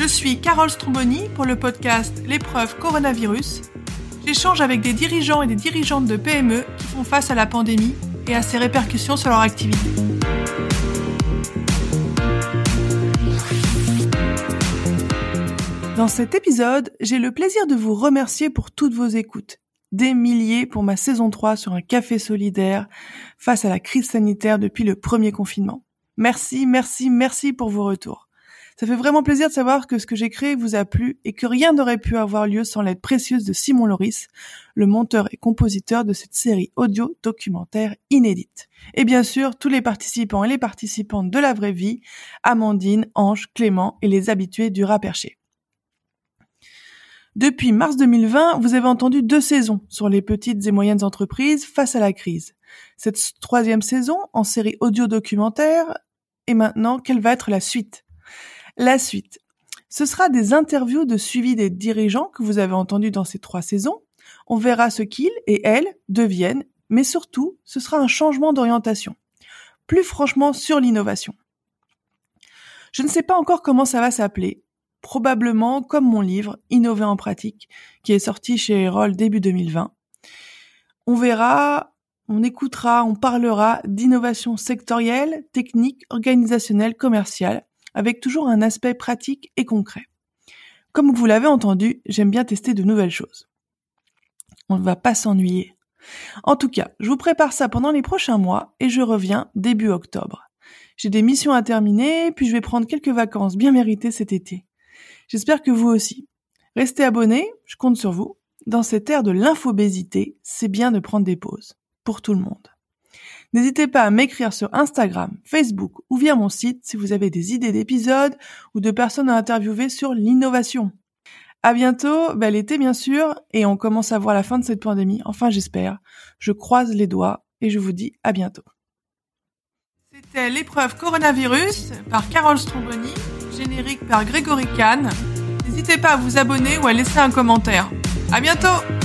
Je suis Carole Stromboni pour le podcast L'épreuve coronavirus. J'échange avec des dirigeants et des dirigeantes de PME qui font face à la pandémie et à ses répercussions sur leur activité. Dans cet épisode, j'ai le plaisir de vous remercier pour toutes vos écoutes. Des milliers pour ma saison 3 sur un café solidaire face à la crise sanitaire depuis le premier confinement. Merci, merci, merci pour vos retours. Ça fait vraiment plaisir de savoir que ce que j'ai créé vous a plu et que rien n'aurait pu avoir lieu sans l'aide précieuse de Simon Loris, le monteur et compositeur de cette série audio documentaire inédite. Et bien sûr, tous les participants et les participantes de la vraie vie, Amandine, Ange, Clément et les habitués du rat perché. Depuis mars 2020, vous avez entendu deux saisons sur les petites et moyennes entreprises face à la crise. Cette troisième saison, en série audio documentaire, et maintenant, quelle va être la suite? La suite. Ce sera des interviews de suivi des dirigeants que vous avez entendus dans ces trois saisons. On verra ce qu'ils et elles deviennent, mais surtout, ce sera un changement d'orientation. Plus franchement sur l'innovation. Je ne sais pas encore comment ça va s'appeler, probablement comme mon livre Innover en pratique, qui est sorti chez Erol début 2020. On verra, on écoutera, on parlera d'innovation sectorielle, technique, organisationnelle, commerciale, avec toujours un aspect pratique et concret. Comme vous l'avez entendu, j'aime bien tester de nouvelles choses. On ne va pas s'ennuyer. En tout cas, je vous prépare ça pendant les prochains mois et je reviens début octobre. J'ai des missions à terminer, puis je vais prendre quelques vacances bien méritées cet été. J'espère que vous aussi. Restez abonnés, je compte sur vous. Dans cette ère de l'infobésité, c'est bien de prendre des pauses. Pour tout le monde. N'hésitez pas à m'écrire sur Instagram, Facebook ou via mon site si vous avez des idées d'épisodes ou de personnes à interviewer sur l'innovation. À bientôt, bel été bien sûr, et on commence à voir la fin de cette pandémie, enfin j'espère. Je croise les doigts et je vous dis à bientôt. C'était l'épreuve coronavirus par Carole Stromboni générique par Grégory Kahn. N'hésitez pas à vous abonner ou à laisser un commentaire. À bientôt!